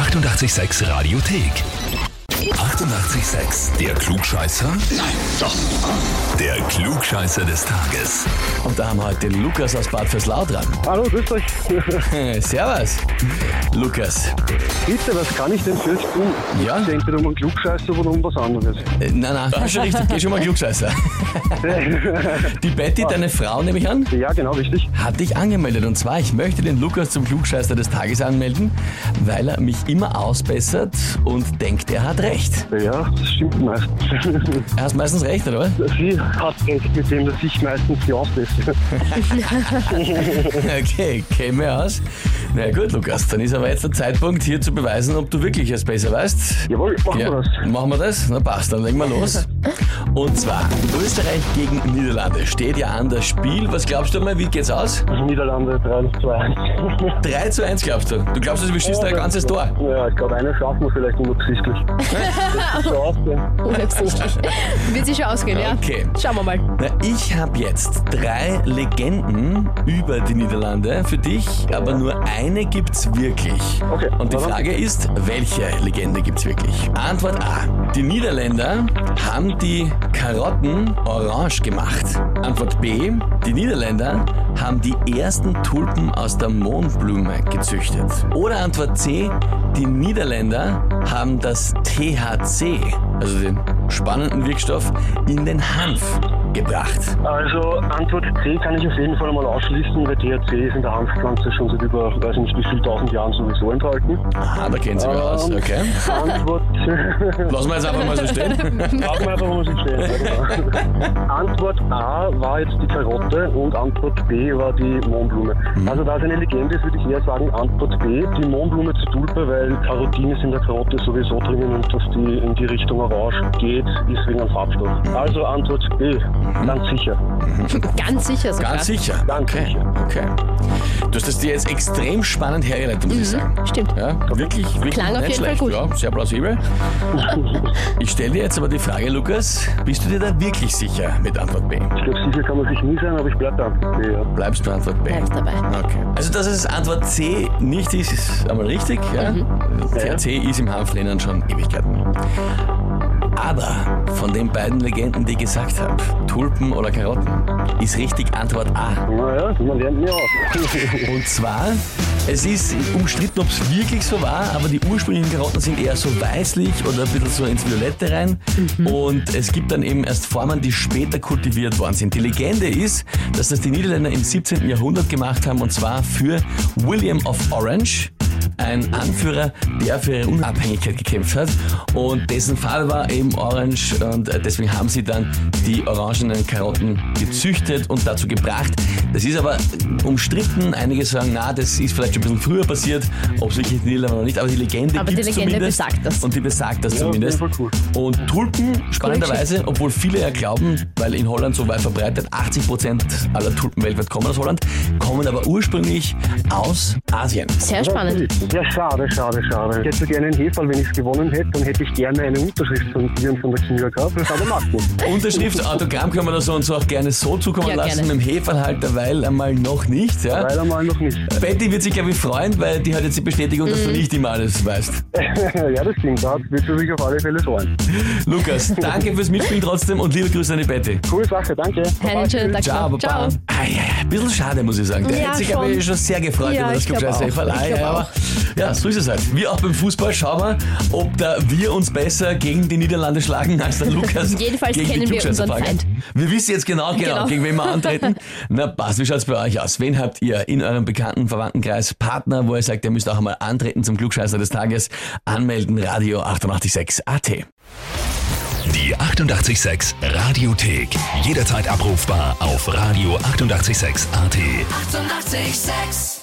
886 Radiothek. 88,6. Der Klugscheißer? Nein, doch. Der Klugscheißer des Tages. Und da haben wir heute den Lukas aus Bad Vöslau dran. Hallo, grüß euch. Servus. Lukas. Bitte, was kann ich denn für euch tun? Ja? Ich denke um einen Klugscheißer oder um was anderes. Äh, nein, nein, das ist schon richtig. Geh schon mal Klugscheißer. Die Betty, deine Frau, nehme ich an, ja, genau, richtig. hat dich angemeldet. Und zwar, ich möchte den Lukas zum Klugscheißer des Tages anmelden, weil er mich immer ausbessert und denkt, er hat recht. Ja, das stimmt meistens. Er hat meistens recht, oder? Sie hat recht mit dem, dass ich meistens die ausbessere. Okay, käme aus. Na gut, Lukas, dann ist aber jetzt der Zeitpunkt, hier zu beweisen, ob du wirklich es besser weißt. Jawohl, machen wir das. Machen wir das? Na passt, dann legen wir los. Und zwar, Österreich gegen Niederlande steht ja an das Spiel. Was glaubst du mal, wie geht's aus? Niederlande 3 2 1. 3 zu 1 glaubst du? Du glaubst, wir schießen ein ganzes Tor? Ja, ich glaube, eine schaffen wir vielleicht unabsichtlich. Unabsichtlich. Wird sich schon ausgehen, ja? Okay. Schauen wir mal. Na, ich habe jetzt drei Legenden über die Niederlande für dich, aber nur eine gibt's wirklich. Okay, Und die. Frage ist, welche Legende gibt's wirklich? Antwort A. Die Niederländer haben die Karotten orange gemacht. Antwort B. Die Niederländer haben die ersten Tulpen aus der Mohnblume gezüchtet. Oder Antwort C. Die Niederländer haben das THC, also den spannenden Wirkstoff, in den Hanf gebracht. Also Antwort C kann ich auf jeden Fall mal ausschließen, weil THC ist in der Hanfpflanze schon seit über, weiß nicht wie viel tausend Jahren sowieso enthalten. Aha, da kennt sie mich aus. Ähm, Okay. Antwort Lassen wir jetzt einfach mal so stehen. Lassen wir einfach mal so stehen. Ja, genau. Antwort A war jetzt die Karotte und Antwort B war die Mohnblume. Also da es eine Legende ist, würde ich eher sagen Antwort B, die Mohnblume zur Tulpe, weil Carotin ist in der Karotte sowieso drinnen und dass die in die Richtung Orange geht, ist wegen einem Farbstoff. Also Antwort B, ganz sicher. Ganz sicher sogar. Ganz sicher. Ganz okay. sicher. Okay. Du hast das dir jetzt extrem spannend hergeleitet, muss ich sagen. Stimmt. Ja, wirklich, wirklich Klang auf jeden Fall schlecht. gut. Ja, sehr plausibel. Ich stelle dir jetzt aber die Frage, Lukas, bist du dir da wirklich sicher mit Antwort B? Ich glaube, sicher kann man sich nie sein, aber ich bleibe da. Antwort B, ja. Bleibst du Antwort B? Bleibst dabei. Okay. Also, dass es Antwort C nicht ist, ist einmal richtig. Ja? THC ist im Hanflehnen schon Ewigkeiten. Aber von den beiden Legenden, die ich gesagt habe, Tulpen oder Karotten, ist richtig Antwort A. Naja, man lernt nie aus. Und zwar, es ist umstritten, ob es wirklich so war, aber die ursprünglichen Karotten sind eher so weißlich oder ein bisschen so ins Violette rein. Und es gibt dann eben erst Formen, die später kultiviert worden sind. Die Legende ist, dass das die Niederländer im 17. Jahrhundert gemacht haben und zwar für William of Orange. Ein Anführer, der für ihre Unabhängigkeit gekämpft hat und dessen Fall war eben orange und äh, deswegen haben sie dann die orangenen Karotten gezüchtet und dazu gebracht. Das ist aber umstritten. Einige sagen, na, das ist vielleicht schon ein bisschen früher passiert, ob es wirklich Niederlande oder nicht, aber die Legende Aber die Legende zumindest. besagt das. Und die besagt das Ja, auf jeden zumindest. Fall cool. Und Tulpen, spannenderweise, obwohl viele ja glauben, weil in Holland so weit verbreitet, 80% aller Tulpen weltweit kommen aus Holland, kommen aber ursprünglich aus Asien. Sehr spannend. Ja, schade, schade, schade. Ich hätte so gerne einen Heferl, wenn ich es gewonnen hätte, dann hätte ich gerne eine Unterschrift von dir und von der Knie gehabt. Das aber macht nicht. Unterschrift, Autogramm können wir das so und so auch gerne so zukommen Ja, lassen, gerne. mit dem Heferl halt derweil einmal noch nicht. Ja? Leider mal noch nicht. Betty wird sich, glaube ich, freuen, weil die hat jetzt die Bestätigung, dass Mhm. du nicht immer alles weißt. ja, das stimmt. Da wird sie sich auf alle Fälle freuen. Lukas, danke fürs Mitspielen trotzdem und liebe Grüße an die Betty. Coole Sache, danke. Einen schönen Tag Ciao. Baba. Ciao. Ah, ja, ja, ein bisschen schade, muss ich sagen. Der Ja, hätte sich, glaube ich, schon. sehr gefreut Ja, über das. Ah, Ich ja, aber, ja, so ist es halt. Wir auch beim Fußball schauen wir, ob da wir uns besser gegen die Niederlande schlagen als der Lukas. Jedenfalls gegen die kennen wir unseren. Feind. Wir wissen jetzt genau, genau, Genau. gegen wen wir antreten. Na passt, wie schaut's bei euch aus? Wen habt ihr in eurem bekannten Verwandtenkreis Partner, wo ihr sagt, ihr müsst auch einmal antreten zum Klugscheißer des Tages? Anmelden, Radio 886 AT. Die 88,6 Radiothek. Jederzeit abrufbar auf radio886.at. 88,6. Eighty-eight, sex.